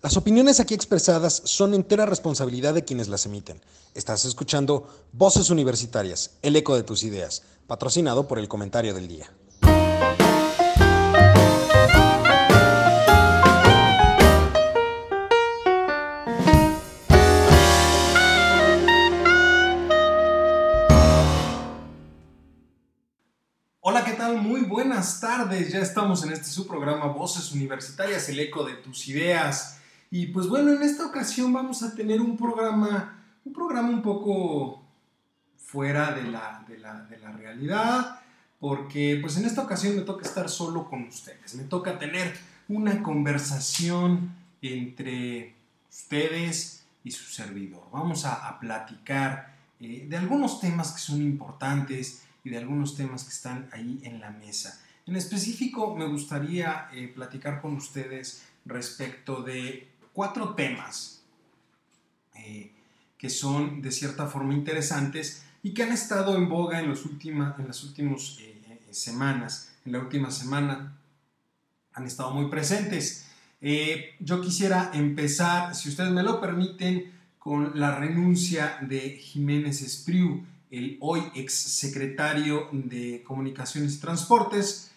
Las opiniones aquí expresadas son entera responsabilidad de quienes las emiten. Estás escuchando Voces Universitarias, el eco de tus ideas, patrocinado por el comentario del día. Hola, ¿qué tal? Muy buenas tardes. Ya estamos en este su programa Voces Universitarias, el eco de tus ideas. Y pues bueno, en esta ocasión vamos a tener un programa, un programa un poco fuera de la, de la, de la realidad, porque pues en esta ocasión me toca estar solo con ustedes, me toca tener una conversación entre ustedes y su servidor. Vamos a, platicar eh, de algunos temas que son importantes y de algunos temas que están ahí en la mesa. En específico, me gustaría eh, platicar con ustedes respecto de cuatro temas eh, que son de cierta forma interesantes y que han estado en boga en, los última, en las últimas eh, eh, semanas. En la última semana han estado muy presentes. yo quisiera empezar, si ustedes me lo permiten, con la renuncia de Jiménez Espriu, el hoy ex secretario de Comunicaciones y Transportes,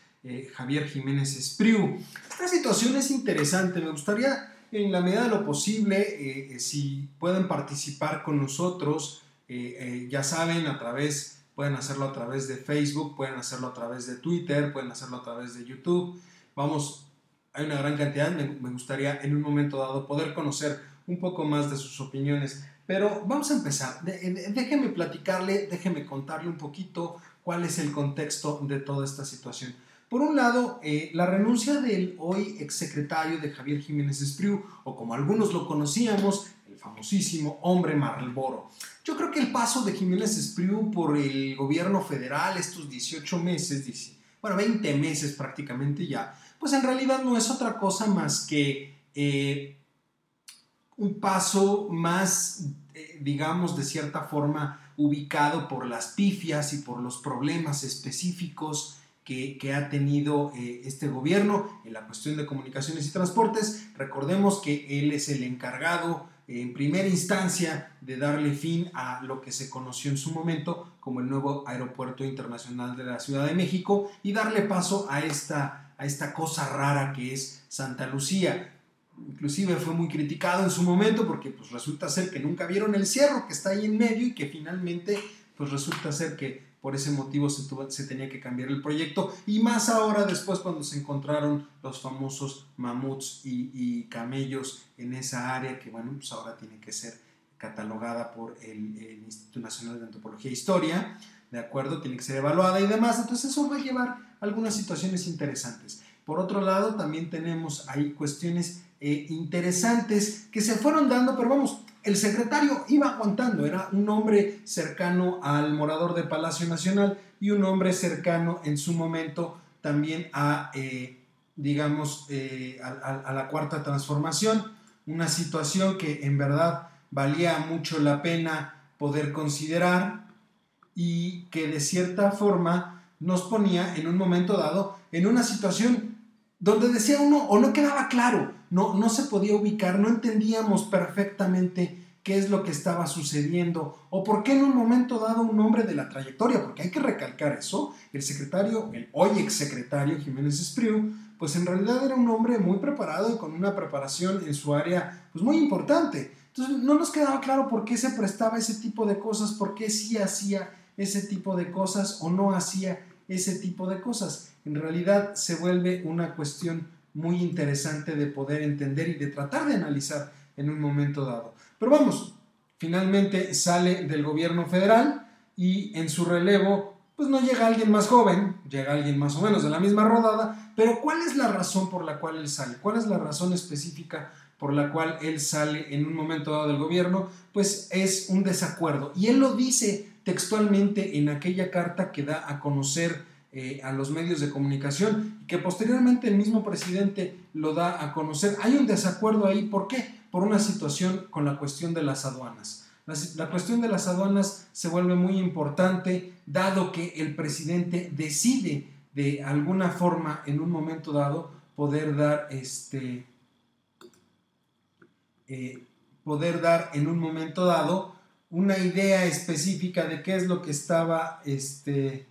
Javier Jiménez Espriu. Esta situación es interesante, me gustaría en la medida de lo posible, eh, eh, si pueden participar con nosotros, eh, ya saben, a través, pueden hacerlo a través de Facebook, pueden hacerlo a través de Twitter, pueden hacerlo a través de YouTube. Vamos, hay una gran cantidad, me, me gustaría en un momento dado poder conocer un poco más de sus opiniones. Pero vamos a empezar. déjeme platicarle, déjeme contarle un poquito cuál es el contexto de toda esta situación. Por un lado, eh, la renuncia del hoy exsecretario de Javier Jiménez Espriu, o como algunos lo conocíamos, el famosísimo hombre Marlboro. Yo creo que el paso de Jiménez Espriu por el gobierno federal, estos 18 meses, bueno, 20 meses prácticamente ya, pues en realidad no es otra cosa más que eh, un paso más, eh, digamos, de cierta forma ubicado por las pifias y por los problemas específicos que, ha tenido eh, este gobierno en la cuestión de comunicaciones y transportes. Recordemos que él es el encargado en primera instancia de darle fin a lo que se conoció en su momento como el nuevo aeropuerto internacional de la Ciudad de México y darle paso a esta, a esta cosa rara que es Santa Lucía. Inclusive fue muy criticado en su momento porque pues resulta ser que nunca vieron el cierro que está ahí en medio y que finalmente pues resulta ser que por ese motivo se, se tenía que cambiar el proyecto y más ahora después cuando se encontraron los famosos mamuts y, camellos en esa área que bueno, pues ahora tiene que ser catalogada por el, Instituto Nacional de Antropología e Historia, ¿de acuerdo? Tiene que ser evaluada y demás, entonces eso va a llevar algunas situaciones interesantes. Por otro lado, también tenemos ahí cuestiones eh, interesantes que se fueron dando, pero vamos, el secretario iba aguantando, era un hombre cercano al morador de Palacio Nacional y un hombre cercano en su momento también a, eh, digamos, eh, a, la cuarta transformación, una situación que en verdad valía mucho la pena poder considerar y que de cierta forma nos ponía en un momento dado en una situación donde decía uno o no quedaba claro, no, no se podía ubicar, no entendíamos perfectamente qué es lo que estaba sucediendo o por qué en un momento dado un hombre de la trayectoria, porque hay que recalcar eso, el secretario, el hoy exsecretario Jiménez Espriu, pues en realidad era un hombre muy preparado y con una preparación en su área pues muy importante. Entonces no nos quedaba claro por qué se prestaba ese tipo de cosas, por qué sí hacía ese tipo de cosas o no hacía ese tipo de cosas. En realidad se vuelve una cuestión muy interesante de poder entender y de tratar de analizar en un momento dado. Pero vamos, finalmente sale del gobierno federal y en su relevo pues no llega alguien más joven, llega alguien más o menos de la misma rodada, pero ¿cuál es la razón por la cual él sale? ¿Cuál es la razón específica por la cual él sale en un momento dado del gobierno? Pues es un desacuerdo. Y él lo dice textualmente en aquella carta que da a conocer eh, a los medios de comunicación y que posteriormente el mismo presidente lo da a conocer. Hay un desacuerdo ahí, ¿por qué? Por una situación con la cuestión de las aduanas. La, cuestión de las aduanas se vuelve muy importante dado que el presidente decide de alguna forma en un momento dado poder dar este eh, poder dar en un momento dado una idea específica de qué es lo que estaba, este,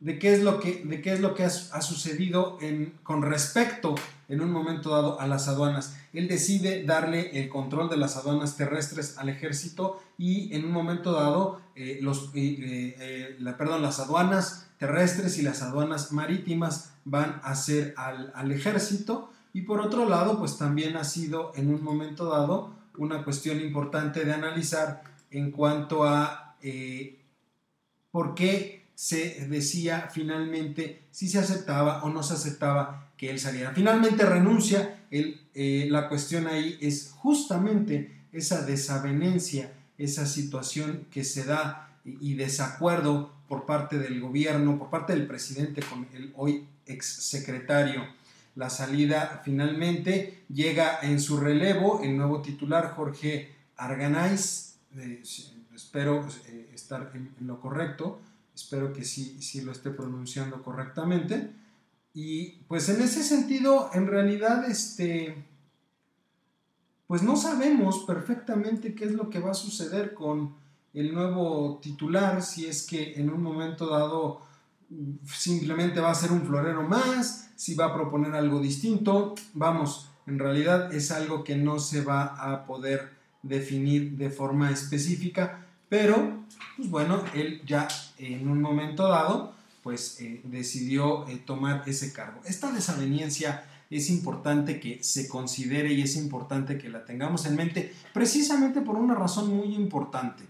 de qué es lo que, de qué es lo que ha, sucedido con respecto en un momento dado a las aduanas. Él decide darle el control de las aduanas terrestres al ejército y en un momento dado eh, los, eh, la, perdón, las aduanas terrestres y las aduanas marítimas van a ser al, al ejército y por otro lado, pues también ha sido en un momento dado una cuestión importante de analizar en cuanto a eh, por qué se decía finalmente si se aceptaba o no se aceptaba que él saliera. Finalmente renuncia, eh, la cuestión ahí es justamente esa desavenencia, esa situación que se da y, y desacuerdo por parte del gobierno, por parte del presidente con el hoy exsecretario la salida finalmente llega en su relevo el nuevo titular Jorge Arganaiz. Eh, espero eh, estar en, lo correcto, espero que sí, sí lo esté pronunciando correctamente. Y pues en ese sentido, en realidad, este, pues no sabemos perfectamente qué es lo que va a suceder con el nuevo titular, si es que en un momento dado simplemente va a ser un florero más, si va a proponer algo distinto. Vamos, en realidad es algo que no se va a poder definir de forma específica, pero pues bueno, él ya en un momento dado pues eh, decidió eh, tomar ese cargo. Esta desaveniencia es importante que se considere y es importante que la tengamos en mente precisamente por una razón muy importante.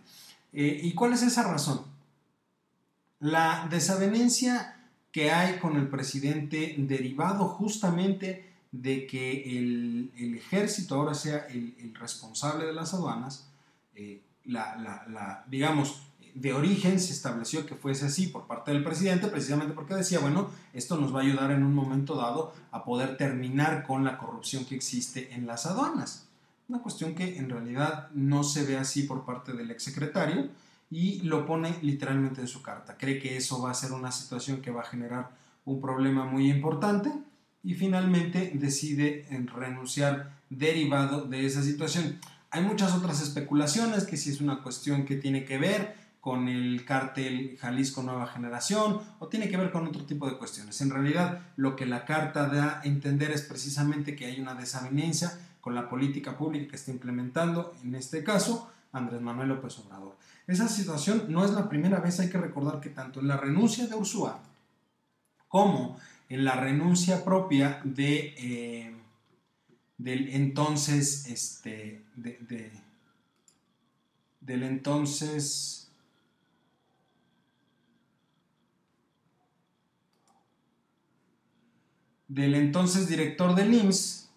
Eh, ¿Y cuál es esa razón? La desavenencia que hay con el presidente derivado justamente de que el, ejército ahora sea el, responsable de las aduanas, eh, la, digamos, de origen se estableció que fuese así por parte del presidente, precisamente porque decía, bueno, esto nos va a ayudar en un momento dado a poder terminar con la corrupción que existe en las aduanas. Una cuestión que en realidad no se ve así por parte del exsecretario, y lo pone literalmente en su carta. Cree que eso va a ser una situación que va a generar un problema muy importante y finalmente decide renunciar derivado de esa situación. Hay muchas otras especulaciones, que si es una cuestión que tiene que ver con el cártel Jalisco Nueva Generación o tiene que ver con otro tipo de cuestiones. En realidad, lo que la carta da a entender es precisamente que hay una desavenencia con la política pública que está implementando, en este caso, Andrés Manuel López Obrador. Esa situación no es la primera vez, hay que recordar que tanto en la renuncia de Ursúa como en la renuncia propia de, eh, del entonces, este, del entonces, del entonces director del IMSS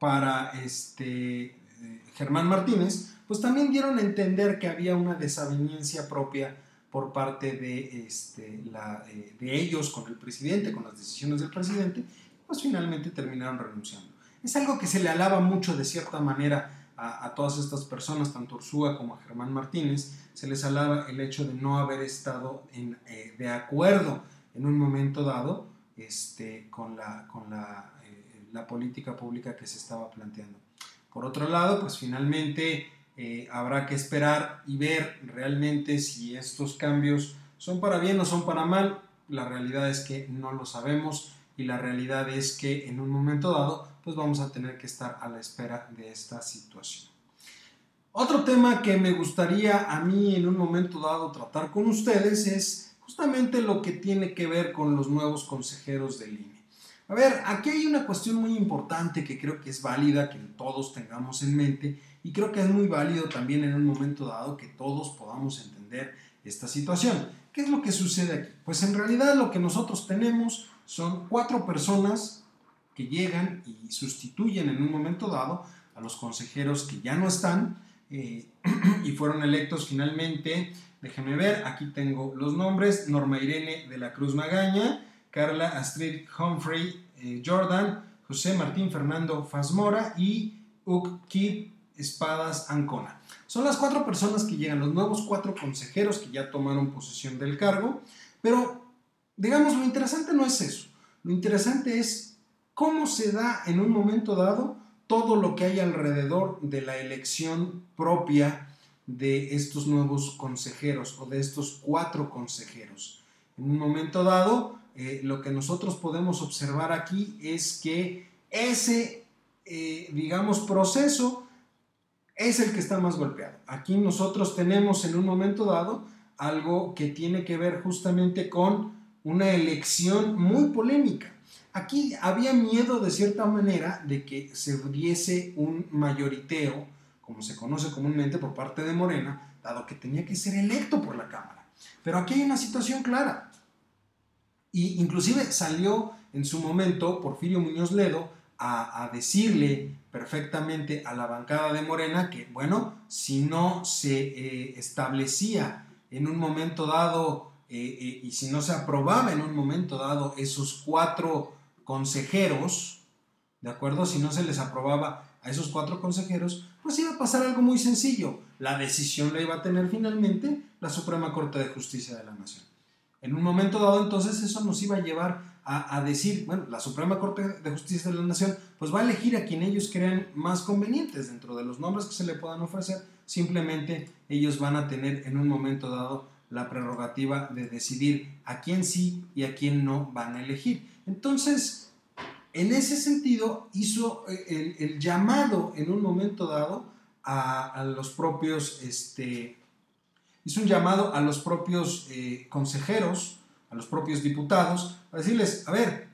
para este, Germán Martínez, pues también dieron a entender que había una desaveniencia propia por parte de, este, la, eh, de ellos con el presidente, con las decisiones del presidente, pues finalmente terminaron renunciando. Es algo que se le alaba mucho de cierta manera a, todas estas personas, tanto Ursúa como a Germán Martínez, se les alaba el hecho de no haber estado eh, de acuerdo en un momento dado este, con, la, con eh, la política pública que se estaba planteando. Por otro lado, pues finalmente eh, habrá que esperar y ver realmente si estos cambios son para bien o son para mal. La realidad es que no lo sabemos y la realidad es que en un momento dado pues vamos a tener que estar a la espera de esta situación. Otro tema que me gustaría a mí en un momento dado tratar con ustedes es justamente lo que tiene que ver con los nuevos consejeros del INE. A ver, aquí hay una cuestión muy importante que creo que es válida que todos tengamos en mente y creo que es muy válido también en un momento dado que todos podamos entender esta situación. ¿Qué es lo que sucede aquí? Pues en realidad lo que nosotros tenemos son cuatro personas que llegan y sustituyen en un momento dado a los consejeros que ya no están eh, y fueron electos finalmente. Déjenme ver, aquí tengo los nombres, Norma Irene de la Cruz Magaña, Carla Astrid Humphrey eh, Jordan, José Martín Fernando Fasmora y Uk Kid Espadas Ancona. Son las cuatro personas que llegan, los nuevos cuatro consejeros que ya tomaron posesión del cargo, pero digamos, lo interesante no es eso, lo interesante es cómo se da en un momento dado todo lo que hay alrededor de la elección propia de estos nuevos consejeros o de estos cuatro consejeros. En un momento dado, eh, lo que nosotros podemos observar aquí es que ese, eh, digamos, proceso es el que está más golpeado. Aquí nosotros tenemos en un momento dado algo que tiene que ver justamente con una elección muy polémica. Aquí había miedo de cierta manera de que se diese un mayoriteo, como se conoce comúnmente por parte de Morena, dado que tenía que ser electo por la Cámara. Pero aquí hay una situación clara. Y inclusive salió en su momento Porfirio Muñoz Ledo a, decirle perfectamente a la bancada de Morena que, bueno, si no se eh, establecía en un momento dado y si no se aprobaba en un momento dado esos cuatro consejeros, ¿de acuerdo? Si no se les aprobaba a esos cuatro consejeros, pues iba a pasar algo muy sencillo. La decisión la iba a tener finalmente la Suprema Corte de Justicia de la Nación. En un momento dado, entonces, eso nos iba a llevar a, decir, bueno, la Suprema Corte de Justicia de la Nación, pues va a elegir a quien ellos crean más convenientes dentro de los nombres que se le puedan ofrecer. Simplemente ellos van a tener en un momento dado la prerrogativa de decidir a quién sí y a quién no van a elegir. Entonces, en ese sentido, hizo eh, el, llamado en un momento dado a, los propios, este, hizo un llamado a los propios eh, consejeros, a los propios diputados, a decirles, a ver,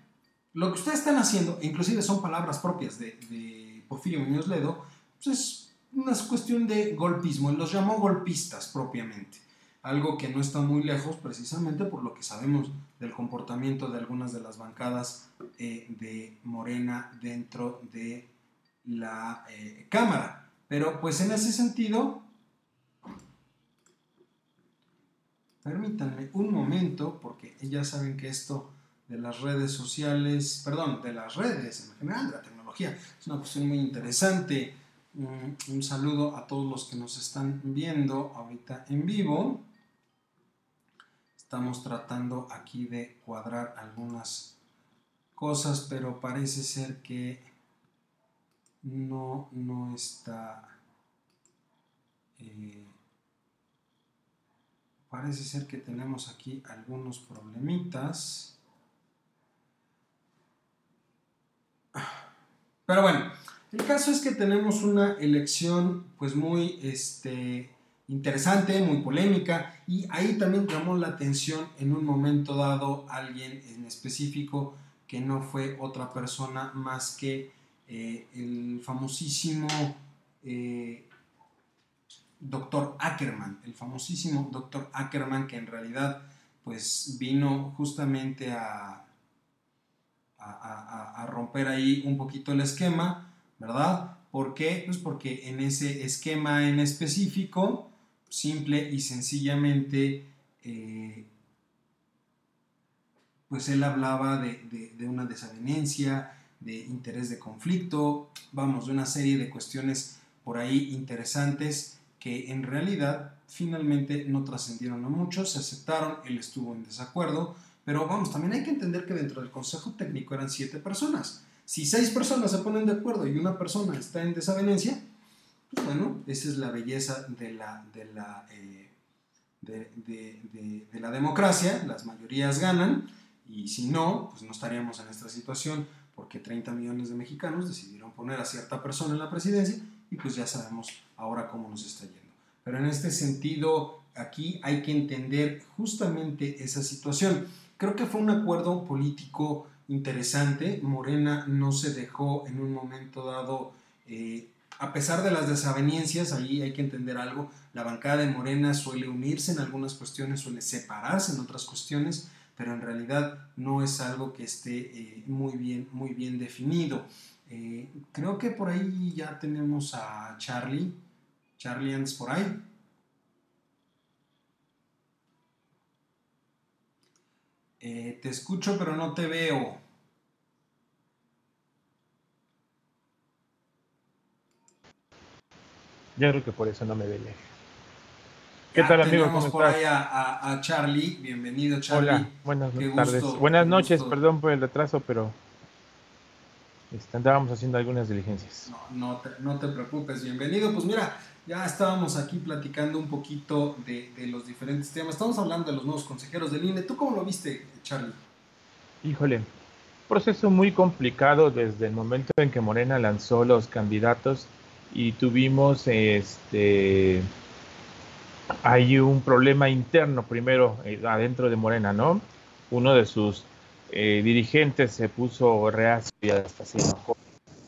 lo que ustedes están haciendo, inclusive son palabras propias de, de Porfirio Muñoz Ledo, pues es una cuestión de golpismo, los llamó golpistas propiamente algo que no está muy lejos precisamente por lo que sabemos del comportamiento de algunas de las bancadas eh, de Morena dentro de la eh, Cámara. Pero pues en ese sentido, permítanme un momento, porque ya saben que esto de las redes sociales, perdón, de las redes en general, de la tecnología, es una cuestión muy interesante. un saludo a todos los que nos están viendo ahorita en vivo. Estamos tratando aquí de cuadrar algunas cosas, pero parece ser que no, no está... Eh, parece ser que tenemos aquí algunos problemitas. Pero bueno, el caso es que tenemos una elección pues muy este, interesante, muy polémica, y ahí también llamó la atención en un momento dado alguien en específico que no fue otra persona más que eh, el famosísimo eh, doctor Ackerman, el famosísimo doctor Ackerman que en realidad pues vino justamente a, a, a romper ahí un poquito el esquema, ¿verdad? ¿Por qué? Pues porque en ese esquema en específico, simple y sencillamente, eh, pues él hablaba de, una desavenencia, de interés de conflicto, vamos, de una serie de cuestiones por ahí interesantes que en realidad finalmente no trascendieron a mucho, se aceptaron, él estuvo en desacuerdo, pero vamos, también hay que entender que dentro del Consejo Técnico eran siete personas. Si seis personas se ponen de acuerdo y una persona está en desavenencia, bueno, esa es la belleza de la, de la, eh, de, la democracia, las mayorías ganan, y si no, pues no estaríamos en esta situación, porque 30 millones de mexicanos decidieron poner a cierta persona en la presidencia, y pues ya sabemos ahora cómo nos está yendo. Pero en este sentido, aquí hay que entender justamente esa situación. Creo que fue un acuerdo político interesante. Morena no se dejó en un momento dado eh, a pesar de las desavenencias, ahí hay que entender algo, la bancada de Morena suele unirse en algunas cuestiones, suele separarse en otras cuestiones, pero en realidad no es algo que esté eh, muy, bien, muy bien definido. Eh, creo que por ahí ya tenemos a Charlie. Charlie, ¿andas por ahí? Eh, te escucho, pero no te veo. Yo creo que por eso no me veía. ¿Qué tal, amigo? ¿Cómo por ahí a, Charlie. Bienvenido, Charlie. Hola, buenas tardes. buenas noches, perdón por el retraso, pero. este, andábamos haciendo algunas diligencias. No, no te, no te preocupes, bienvenido. Pues mira, ya estábamos aquí platicando un poquito de, de los diferentes temas. Estamos hablando de los nuevos consejeros del INE. ¿Tú cómo lo viste, Charlie? Híjole, proceso muy complicado desde el momento en que Morena lanzó los candidatos y tuvimos este hay un problema interno primero eh, adentro de Morena, ¿no? Uno de sus eh, dirigentes se puso reacio y hasta se enojó.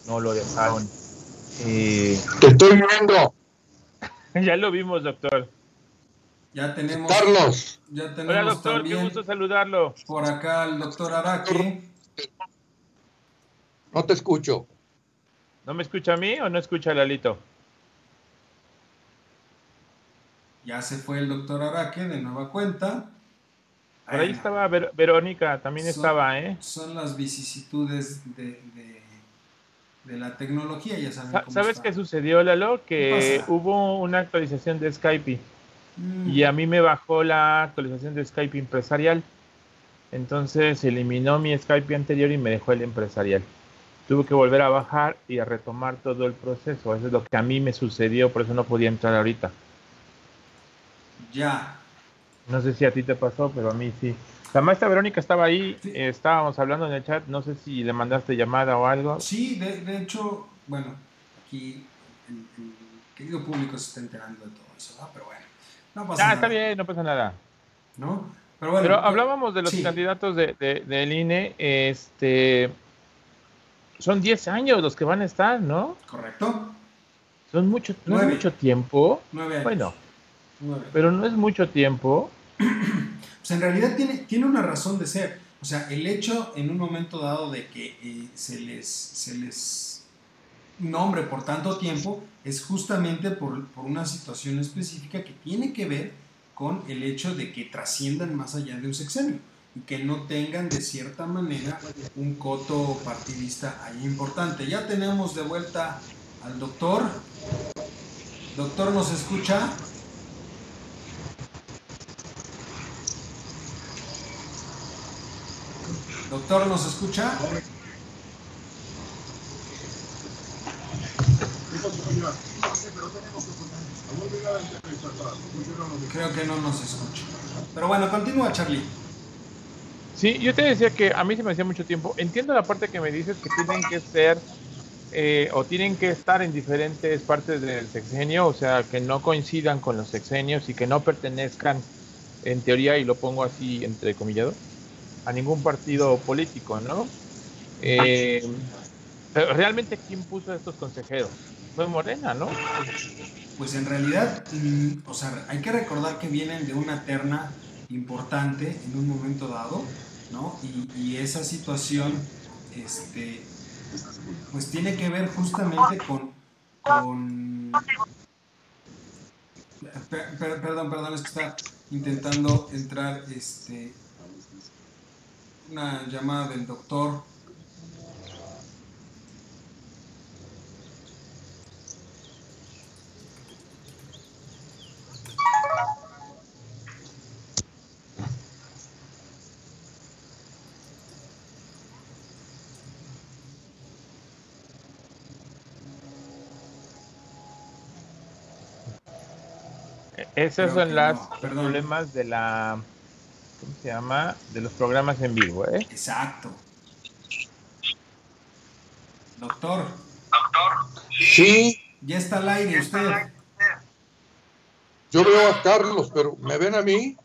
No lo dejaron. Eh, Te estoy viendo. ya lo vimos, doctor. Ya tenemos. Carlos. Ya tenemos Hola, doctor, también qué gusto saludarlo. Por acá el doctor Araque. No te escucho. ¿No me escucha a mí o no escucha a Lalito? Ya se fue el doctor Araque de nueva cuenta. Por ahí estaba Ver Verónica, también Son- estaba, ¿eh? Son las vicisitudes de, de, de la tecnología, ya saben Sa- cómo ¿Sabes está. qué sucedió, Lalo? Que hubo una actualización de Skype Mm, y a mí me bajó la actualización de Skype empresarial. Entonces eliminó mi Skype anterior y me dejó el empresarial. Tuve que volver a bajar y a retomar todo el proceso. Eso es lo que a mí me sucedió, por eso no podía entrar ahorita. Ya. No sé si a ti te pasó, pero a mí sí. La maestra Verónica estaba ahí, Sí. eh, estábamos hablando en el chat, no sé si le mandaste llamada o algo. Sí, de, de hecho, bueno, aquí el, el querido público se está enterando de todo eso, ¿verdad? Pero bueno, no pasa Ah, nada. está bien, no pasa nada. ¿No? Pero bueno. Pero hablábamos de los sí. candidatos de, de- del INE, este, son 10 años los que van a estar, ¿no? Correcto. Son mucho, no es mucho tiempo, Nueve años. bueno, Nueve. pero no es mucho tiempo. Pues en realidad tiene, tiene una razón de ser. O sea, el hecho en un momento dado de que eh, se, les, se les nombre por tanto tiempo es justamente por, por una situación específica que tiene que ver con el hecho de que trasciendan más allá de un sexenio que no tengan de cierta manera un coto partidista ahí importante. Ya tenemos de vuelta al doctor. Doctor, ¿nos escucha? Doctor, ¿nos escucha? Creo que no nos escucha. Pero bueno, continúa, Charlie. Sí, yo te decía que a mí se me hacía mucho tiempo. Entiendo la parte que me dices que tienen que ser eh, o tienen que estar en diferentes partes del sexenio, o sea, que no coincidan con los sexenios y que no pertenezcan, en teoría, y lo pongo así entre comillado, a ningún partido político, ¿no? Eh, realmente, ¿quién puso a estos consejeros? Fue Morena, ¿no? Pues en realidad, mm, o sea, hay que recordar que vienen de una terna importante en un momento dado, ¿no? Y, y esa situación, este, pues tiene que ver justamente con, con... Per- per- perdón, perdón, es que está intentando entrar, este, una llamada del doctor. Esos Creo son no, perdón. problemas de la, ¿cómo se llama? De los programas en vivo, ¿eh? Exacto. Doctor, Sí, ya está al aire usted. yo veo a Carlos, pero ¿me ven a mí?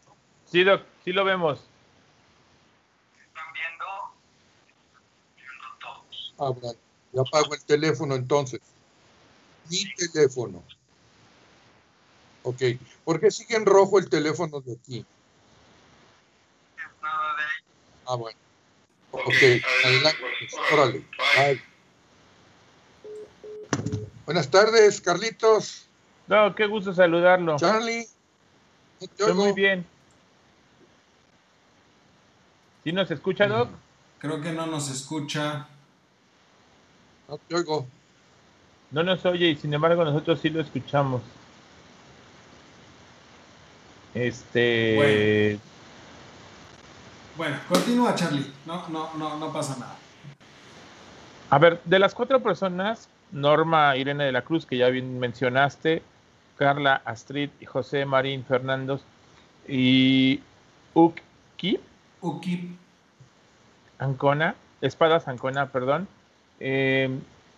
Sí, Doc, sí lo vemos. Ah, bueno, ya apago el teléfono entonces. Mi teléfono. Ok, ¿por qué sigue en rojo el teléfono de aquí? Ah, bueno. Ok, adelante. Órale. bye. Buenas tardes, Carlitos. No, qué gusto saludarlo. Charlie. Estoy muy bien. ¿Sí nos escucha, Doc? Creo que no nos escucha. No te oigo. No nos oye y sin embargo nosotros sí lo escuchamos. Este... Bueno, continúa Charlie. No, no, no, no pasa nada. A ver, de las cuatro personas, Norma Irene de la Cruz, que ya bien mencionaste, Carla Astrid y José Marín Fernandos y Uki. Uki. Ancona, Espadas Ancona, perdón. Eh,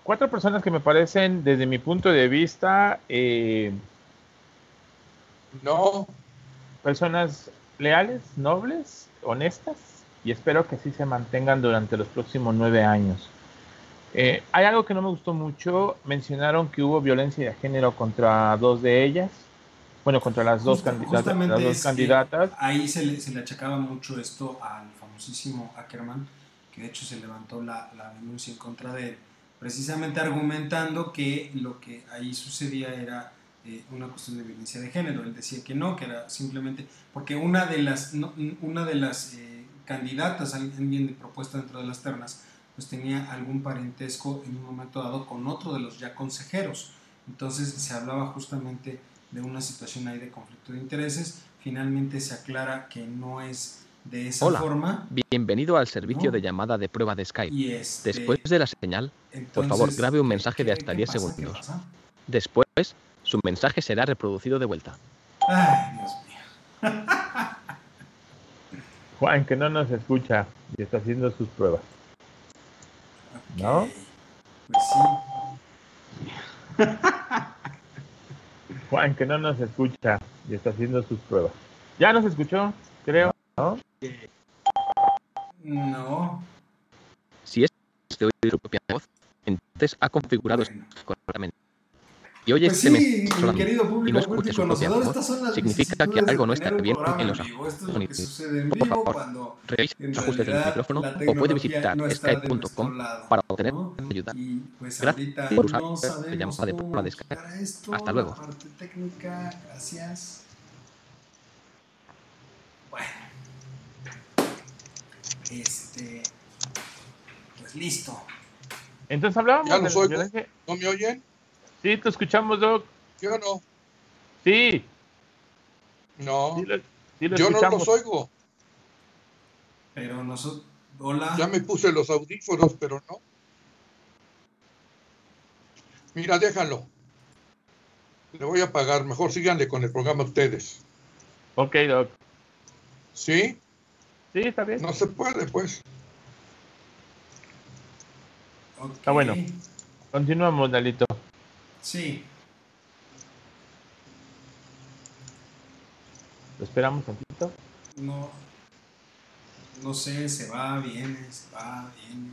cuatro personas que me parecen, desde mi punto de vista, eh, no. Personas leales, nobles, honestas, y espero que así se mantengan durante los próximos nueve años. Eh, hay algo que no me gustó mucho. Mencionaron que hubo violencia de género contra dos de ellas. Bueno, contra las dos, candidatas, las dos candidatas. Ahí se le, se le, achacaba mucho esto al famosísimo Ackerman, que de hecho se levantó la, la denuncia en contra de él, precisamente argumentando que lo que ahí sucedía era eh, una cuestión de violencia de género. Él decía que no, que era simplemente porque una de las, una de las eh, candidatas, alguien de propuesta dentro de las ternas, pues tenía algún parentesco en un momento dado con otro de los ya consejeros. Entonces se hablaba justamente de una situación ahí de conflicto de intereses. Finalmente se aclara que no es de esa Hola, forma. Bienvenido al servicio de llamada de prueba de Skype. Este, Después de la señal, por favor grabe un mensaje de hasta 10 segundos. Después, su mensaje será reproducido de vuelta. Ay, Dios mío. Juan, que no nos escucha y está haciendo sus pruebas. Okay. ¿No? Pues sí. Juan, que no nos escucha y está haciendo sus pruebas. Ya nos escuchó, creo, ¿no? No. Si es de oír su propia voz, entonces ha configurado Bueno. Y oye Pues sí, mi solamente, querido y público, no escuche público su propia conocedor, voz, estas son las significa que algo no está bien en los. Esto es lo que sonidos. sucede en Por vivo favor, cuando Revise los ajustes del micrófono o puede visitar no skype.com para obtener ¿no? ayuda. Y pues Gracias ahorita por usar no la sabemos llamada de prueba de Skype. Hasta luego. Técnica, gracias. Bueno. Este. Pues listo. Entonces hablábamos Ya los oigo. ¿No me oyen? Sí, te escuchamos, Doc. Yo no. Sí, No. sí lo, sí lo Yo no escuchamos. los oigo. Pero nosotros. Hola. Ya me puse los audífonos, pero no. Mira, déjalo. Le voy a pagar. Mejor síganle con el programa ustedes. Ok, Doc. ¿Sí? Sí, está bien. No se puede, pues. Está bueno. Continuamos, Dalito. Sí. Lo esperamos un poquito. No. No sé, se va, viene, se va, viene.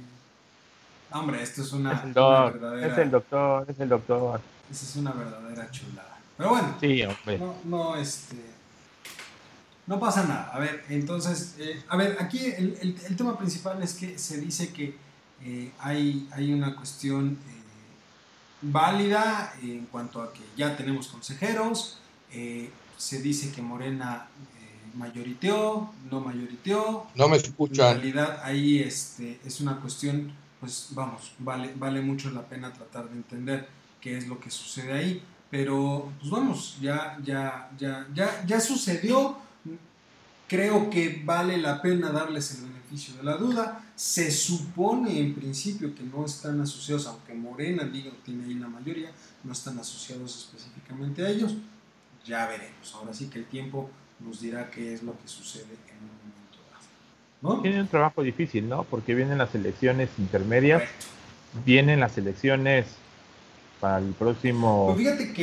Hombre, esto es una, Es el una doc, verdadera. es el doctor, es el doctor. Esa es una verdadera chulada. Pero bueno, Sí, hombre. no, no, este. No pasa nada. A ver, entonces, eh, a ver, aquí el, el- el tema principal es que se dice que eh, hay, hay una cuestión válida en cuanto a que ya tenemos consejeros. eh, se dice que Morena eh, mayoriteó, no mayoriteó. No me En escuchan. realidad ahí este, es una cuestión, pues vamos, vale, vale mucho la pena tratar de entender qué es lo que sucede ahí. Pero pues vamos, ya, ya, ya, ya, ya sucedió. Creo que vale la pena darles el beneficio de la duda. Se supone en principio que no están asociados, aunque Morena diga que tiene ahí la mayoría, no están asociados específicamente a ellos. Ya veremos. Ahora sí que el tiempo nos dirá qué es lo que sucede en un momento dado. ¿No? Tiene un trabajo difícil, ¿no? Porque vienen las elecciones intermedias, Correcto. vienen las elecciones para el próximo Pues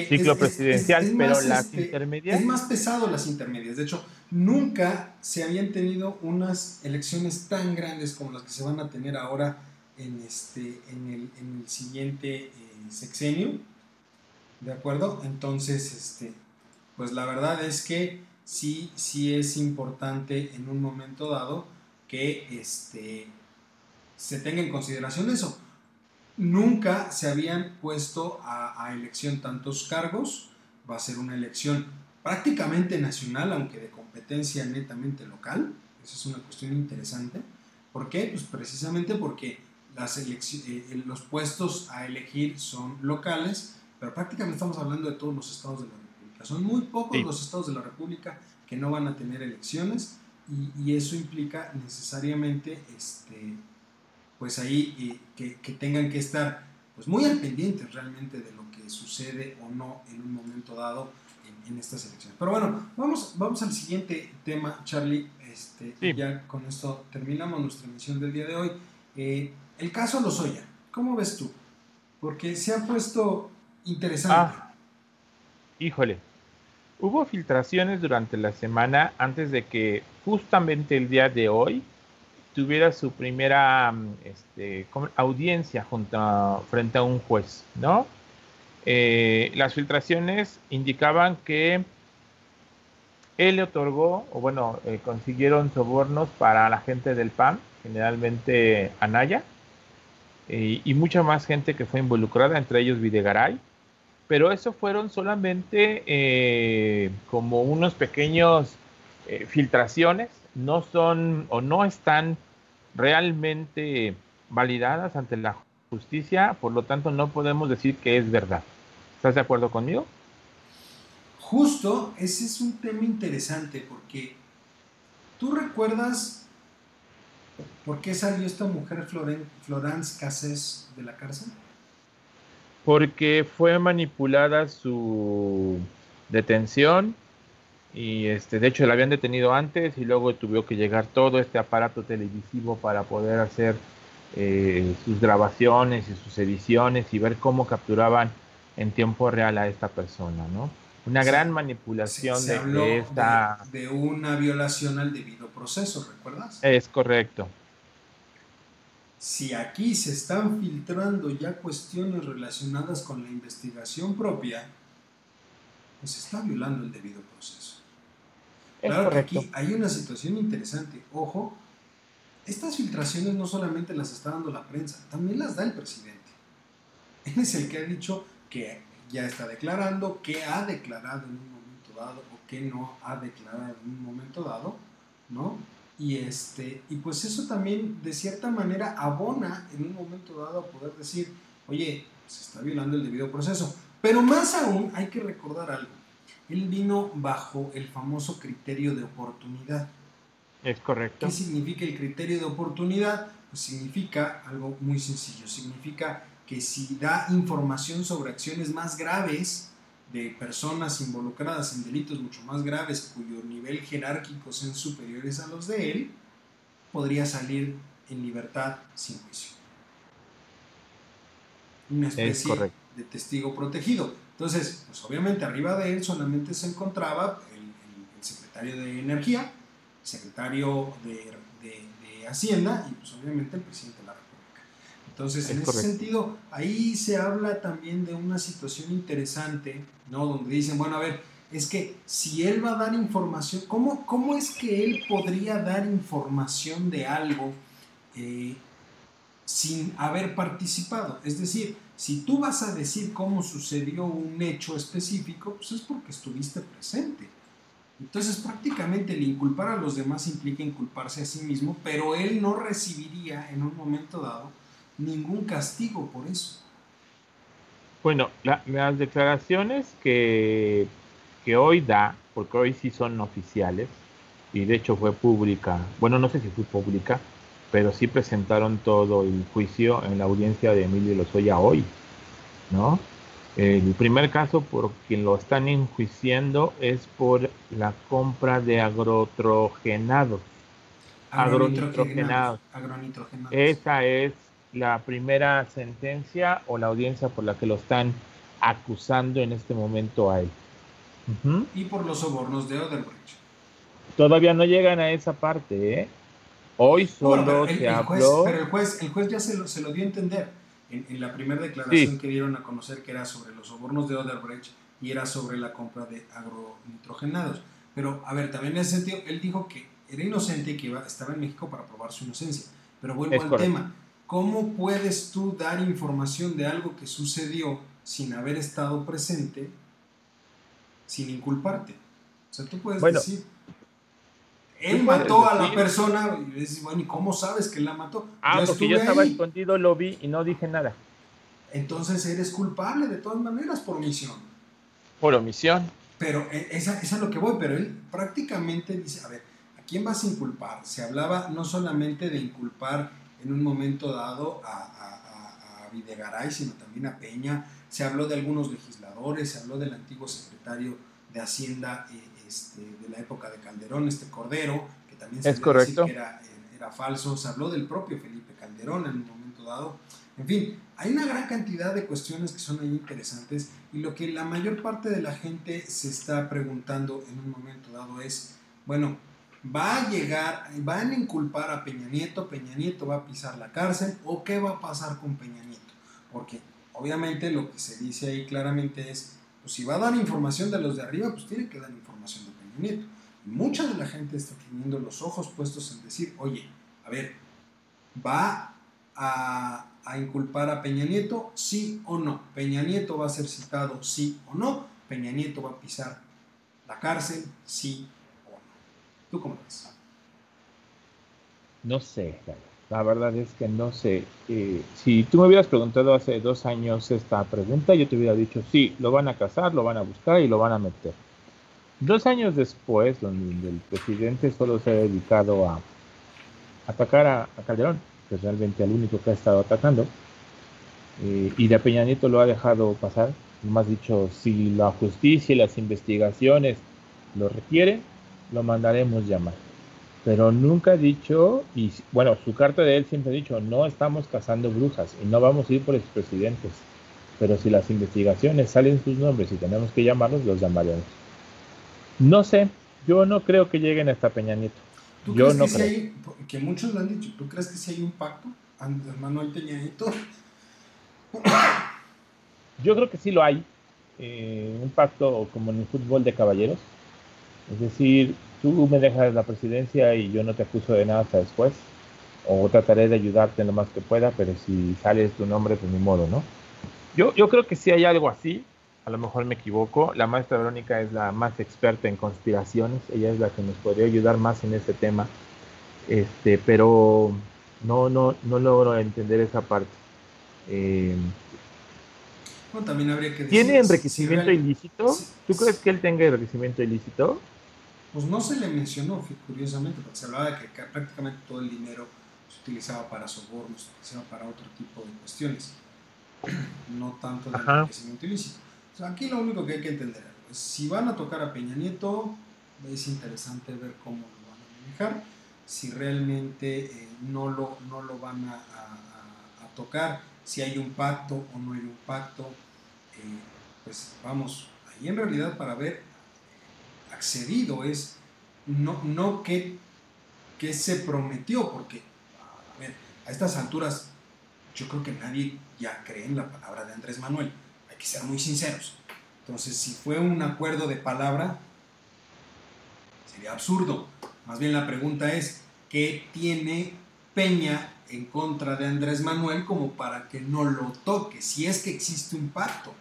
ciclo es- es- es- presidencial, es pero las este, intermedias, Es más pesado las intermedias. De hecho, nunca se habían tenido unas elecciones tan grandes como las que se van a tener ahora en, este, en, el, en el siguiente eh, sexenio. ¿De acuerdo? Entonces, este, pues la verdad es que sí, sí es importante en un momento dado que este, se tenga en consideración eso. Nunca se habían puesto a, a elección tantos cargos. Va a ser una elección prácticamente nacional, aunque de competencia netamente local. Esa es una cuestión interesante. ¿Por qué? Pues precisamente porque las elecci- eh, los puestos a elegir son locales, pero prácticamente estamos hablando de todos los estados de la República. Son muy pocos Sí. los estados de la República que no van a tener elecciones y, y eso implica necesariamente este, pues ahí que, que, tengan que estar pues muy al pendiente realmente de lo que sucede o no en un momento dado en, estas elecciones. Pero bueno, vamos, vamos al siguiente tema, Charlie. Este, Ya con esto terminamos nuestra emisión del día de hoy. Eh, el caso Lozoya, ¿cómo ves tú? Porque se ha puesto interesante. Ah, híjole, hubo filtraciones durante la semana antes de que justamente el día de hoy tuviera su primera mm, este, audiencia junto frente a un juez, ¿no? Eh, las filtraciones indicaban que él le otorgó, o bueno, eh, consiguieron sobornos para la gente del PAN, generalmente Anaya, eh, y mucha más gente que fue involucrada, entre ellos Videgaray, pero eso fueron solamente como unos pequeños filtraciones. No son o no están realmente validadas ante la justicia, por lo tanto no podemos decir que es verdad. ¿Estás de acuerdo conmigo? Justo, ese es un tema interesante porque tú recuerdas por qué salió esta mujer Florence Cassés de la cárcel. Porque fue manipulada su detención y este, de hecho la habían detenido antes y luego tuvo que llegar todo este aparato televisivo para poder hacer eh, sus grabaciones y sus ediciones y ver cómo capturaban en tiempo real a esta persona, ¿no? Una gran manipulación de, esta... De, una violación al debido proceso, ¿recuerdas? Es correcto. Si aquí se están filtrando ya cuestiones relacionadas con la investigación propia, pues se está violando el debido proceso. Claro que aquí hay una situación interesante. Ojo, estas filtraciones no solamente las está dando la prensa, también las da el presidente. Él es el que ha dicho que ya está declarando, que ha declarado en un momento dado o que no ha declarado en un momento dado, ¿no? Y, este, y pues eso también de cierta manera abona en un momento dado a poder decir, oye, se está violando el debido proceso. Pero más aún hay que recordar algo él vino bajo el famoso criterio de oportunidad. Es correcto. ¿Qué significa el criterio de oportunidad? Pues significa algo muy sencillo. Significa que si da información sobre acciones más graves de personas involucradas en delitos mucho más graves cuyo nivel jerárquico sean superiores a los de él, podría salir en libertad sin juicio. Una especie de testigo protegido. Entonces, pues obviamente arriba de él solamente se encontraba el, secretario de Energía, secretario de, Hacienda y pues obviamente el presidente de la República. Entonces, en ese sentido, ahí se habla también de una situación interesante, ¿no? Donde dicen, bueno, a ver, es que si él va a dar información, ¿cómo, cómo es que él podría dar información de algo eh, sin haber participado? Es decir, si tú vas a decir cómo sucedió un hecho específico, pues es porque estuviste presente. Entonces prácticamente el inculpar a los demás implica inculparse a sí mismo, pero él no recibiría en un momento dado ningún castigo por eso. Bueno, las declaraciones que, que hoy da, porque hoy sí son oficiales, y de hecho fue pública, bueno, no sé si fue pública, pero sí presentaron todo el juicio en la audiencia de Emilio Lozoya hoy, ¿no? El primer caso por quien lo están enjuiciando es por la compra de agrotrogenados. Agronitrogenados. Esa es la primera sentencia o la audiencia por la que lo están acusando en este momento a él. Y por los sobornos de Odebrecht. Todavía no llegan a esa parte, ¿eh? Hoy solo se habló. pero el juez, el juez ya se lo, se lo dio a entender en, la primera declaración que dieron a conocer que era sobre los sobornos de Odebrecht y era sobre la compra de agronitrogenados. Pero, a ver, también en ese sentido, él dijo que era inocente y que iba, estaba en México para probar su inocencia. Pero vuelvo al tema. ¿Cómo puedes tú dar información de algo que sucedió sin haber estado presente, sin inculparte? O sea, tú puedes decir, él mató a la persona y dices, bueno, ¿y cómo sabes que la mató? Ah, porque yo estaba escondido, lo vi y no dije nada. Entonces eres culpable de todas maneras por omisión. Por omisión. Pero e, esa, esa es lo que voy, pero él prácticamente dice, a ver, ¿a quién vas a inculpar? Se hablaba no solamente de inculpar en un momento dado a, a, a Videgaray, sino también a Peña. Se habló de algunos legisladores, se habló del antiguo secretario de Hacienda eh, este, de la época de Calderón, este Cordero, que también se es correcto. que era, era falso. Se habló del propio Felipe Calderón en un momento dado. En fin, hay una gran cantidad de cuestiones que son ahí interesantes y lo que la mayor parte de la gente se está preguntando en un momento dado es, bueno, va a llegar, van a inculpar a Peña Nieto, Peña Nieto va a pisar la cárcel o qué va a pasar con Peña Nieto. Porque obviamente lo que se dice ahí claramente es, pues si va a dar información de los de arriba, pues tiene que dar información de Peña Nieto. Y mucha de la gente está teniendo los ojos puestos en decir, oye, a ver, va a, inculpar a Peña Nieto, sí o no. Peña Nieto va a ser citado, sí o no. Peña Nieto va a pisar la cárcel, sí o no. ¿Tú cómo? No sé, la verdad es que no sé. Eh, si tú me hubieras preguntado hace dos años esta pregunta, yo te hubiera dicho, sí, lo van a cazar, lo van a buscar y lo van a meter. Dos años después, donde el presidente solo se ha dedicado a atacar a, Calderón, que es realmente el único que ha estado atacando, eh, y de Peña Nieto lo ha dejado pasar, más dicho, si la justicia y las investigaciones lo requieren, lo mandaremos llamar. Pero nunca ha dicho, y bueno, su carta de él siempre ha dicho, no estamos cazando brujas y no vamos a ir por expresidentes, pero si las investigaciones salen sus nombres y tenemos que llamarlos, los llamaremos. No sé, yo no creo que lleguen hasta Peña Nieto. ¿Tú yo crees no que, creo. Si hay, que muchos lo han dicho, ¿tú crees que si hay un pacto, Manuel Peña Nieto? Yo creo que sí lo hay, eh, un pacto como en el fútbol de caballeros, es decir, tú me dejas la presidencia y yo no te acuso de nada hasta después, o trataré de ayudarte lo más que pueda, pero si sale tu nombre, pues ni modo, ¿no? Yo, yo creo que sí hay algo así, a lo mejor me equivoco, la maestra Verónica es la más experta en conspiraciones, ella es la que nos podría ayudar más en este tema, este, pero no, no, no logro entender esa parte. Eh, Bueno, también habría que decir, ¿Tiene enriquecimiento si ilícito? si- ¿Tú crees que él tenga enriquecimiento ilícito? Pues no se le mencionó, curiosamente, porque se hablaba de que ca- prácticamente todo el dinero se utilizaba para sobornos, se utilizaba para otro tipo de cuestiones, no tanto de enriquecimiento ilícito. Aquí lo único que hay que entender es, si van a tocar a Peña Nieto, es interesante ver cómo lo van a manejar, si realmente eh, no, lo, no lo van a, tocar, si hay un pacto o no hay un pacto, eh, pues vamos, ahí en realidad para ver accedido, es no, no qué, qué se prometió, porque a estas alturas yo creo que nadie ya cree en la palabra de Andrés Manuel, que ser muy sinceros. Entonces, si fue un acuerdo de palabra, sería absurdo. Más bien la pregunta es, ¿qué tiene Peña en contra de Andrés Manuel como para que no lo toque? Si es que existe un pacto.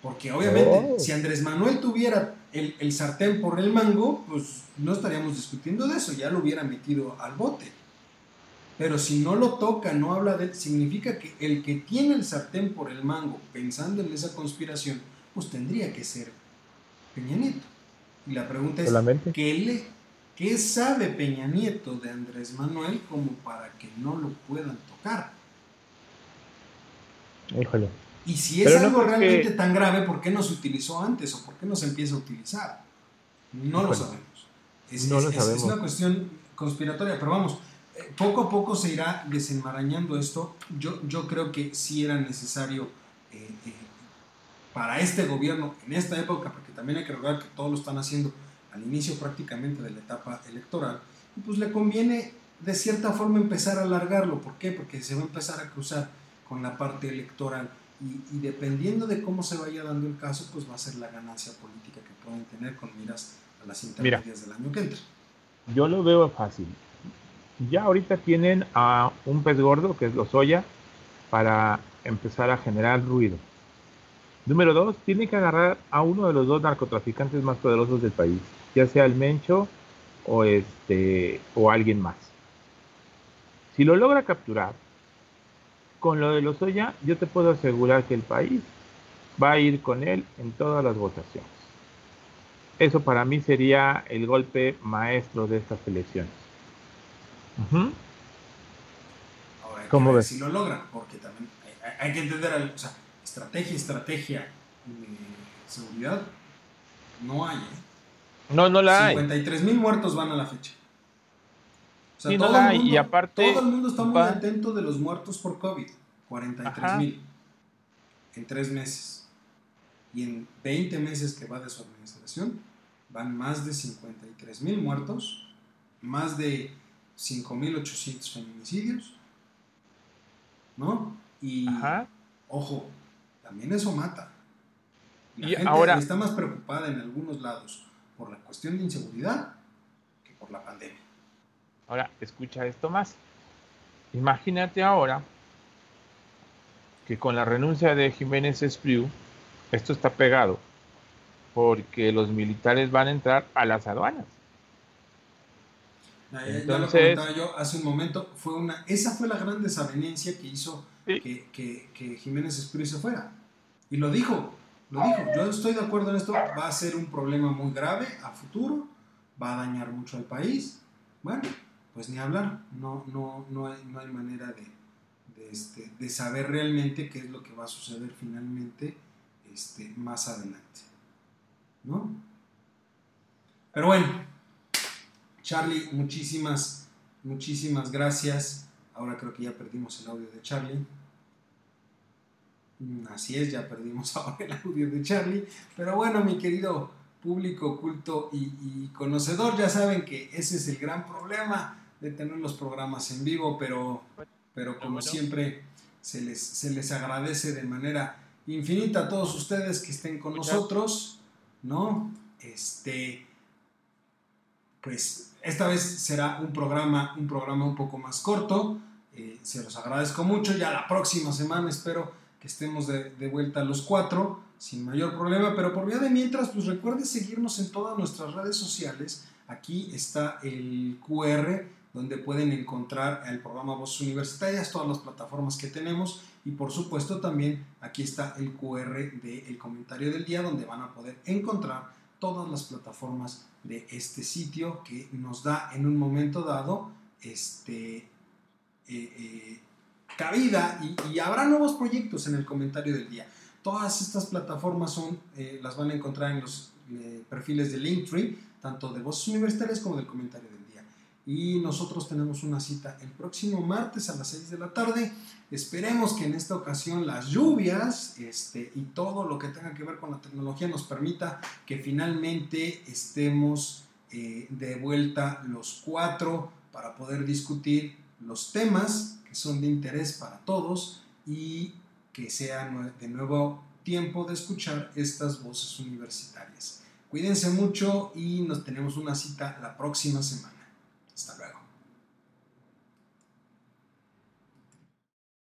Porque obviamente, Oh. si Andrés Manuel tuviera el, el sartén por el mango, pues no estaríamos discutiendo de eso, ya lo hubiera metido al bote. Pero si no lo toca, no habla de él, significa que el que tiene el sartén por el mango, pensando en esa conspiración, pues tendría que ser Peña Nieto. Y la pregunta es, Solamente. ¿qué, le, ¿qué sabe Peña Nieto de Andrés Manuel como para que no lo puedan tocar? Híjole. Y si es Pero algo realmente que- tan grave, ¿por qué no se utilizó antes o por qué no se empieza a utilizar? No lo sabemos. Es, No es- lo es- es sabemos. una cuestión conspiratoria, pero vamos, poco a poco se irá desenmarañando esto. Yo, yo creo que sí era necesario eh, eh, para este gobierno en esta época, porque también hay que recordar que todos lo están haciendo al inicio prácticamente de la etapa electoral, y pues le conviene de cierta forma empezar a alargarlo. ¿Por qué? Porque se va a empezar a cruzar con la parte electoral y, y dependiendo de cómo se vaya dando el caso, pues va a ser la ganancia política que pueden tener con miras a las intermedias del año que entra. Yo lo veo fácil. Ya ahorita tienen a un pez gordo, que es Lozoya, para empezar a generar ruido. Número dos, tienen que agarrar a uno de los dos narcotraficantes más poderosos del país, ya sea el Mencho o este o alguien más. Si lo logra capturar, con lo de Lozoya, yo te puedo asegurar que el país va a ir con él en todas las votaciones. Eso para mí sería el golpe maestro de estas elecciones. Ahora, hay que ver si lo logran, porque también hay, que entender, o sea, estrategia, estrategia, seguridad, no hay. ¿eh? No, no la 53 mil muertos van a la fecha. O sea, todo, el mundo, y aparte, todo el mundo está muy atento de los muertos por COVID. 43 mil en tres meses. Y en 20 meses que va de su administración, van más de 53 mil muertos, más de 5.800 feminicidios, ¿no? Y, ojo, también eso mata. La y gente ahora, está más preocupada en algunos lados por la cuestión de inseguridad que por la pandemia. Ahora, escucha esto más. Imagínate ahora que con la renuncia de Jiménez Espriu, esto está pegado, porque los militares van a entrar a las aduanas. Entonces, ya lo comentaba yo hace un momento, fue una, esa fue la gran desavenencia que hizo que, que, Jiménez Espriu se fuera. Y lo dijo, lo dijo, yo estoy de acuerdo en esto, va a ser un problema muy grave a futuro, va a dañar mucho al país. Bueno, pues ni hablar, no, no, no, hay, no hay manera de, este, de, saber realmente qué es lo que va a suceder finalmente este, más adelante. ¿No? Pero bueno, Charlie, muchísimas, muchísimas gracias. Ahora creo que ya perdimos el audio de Charlie. Mm, así es, ya perdimos ahora el audio de Charlie. Pero bueno, mi querido público culto y, y, conocedor, ya saben que ese es el gran problema de tener los programas en vivo, pero pero como siempre se les, se les agradece de manera infinita a todos ustedes que estén con nosotros, ¿no? Este, pues esta vez será un programa, un programa un poco más corto, eh, se los agradezco mucho, ya la próxima semana espero que estemos de, vuelta los cuatro sin mayor problema, pero por vía de mientras, pues recuerde seguirnos en todas nuestras redes sociales, aquí está el QR donde pueden encontrar el programa Voces Universitarias, todas las plataformas que tenemos. Y por supuesto también aquí está el QR del comentario del día donde van a poder encontrar todas las plataformas de este sitio que nos da en un momento dado este, eh, eh, cabida y, habrá nuevos proyectos en el comentario del día. Todas estas plataformas son, eh, las van a encontrar en los perfiles de Linktree, tanto de Voces Universitarias como del comentario del día y nosotros tenemos una cita el próximo martes a las 6 de la tarde. Esperemos que en esta ocasión las lluvias este, y todo lo que tenga que ver con la tecnología nos permita que finalmente estemos eh, de vuelta los cuatro para poder discutir los temas que son de interés para todos y que sea de nuevo tiempo de escuchar estas voces universitarias. Cuídense mucho y nos tenemos una cita la próxima semana. Hasta luego.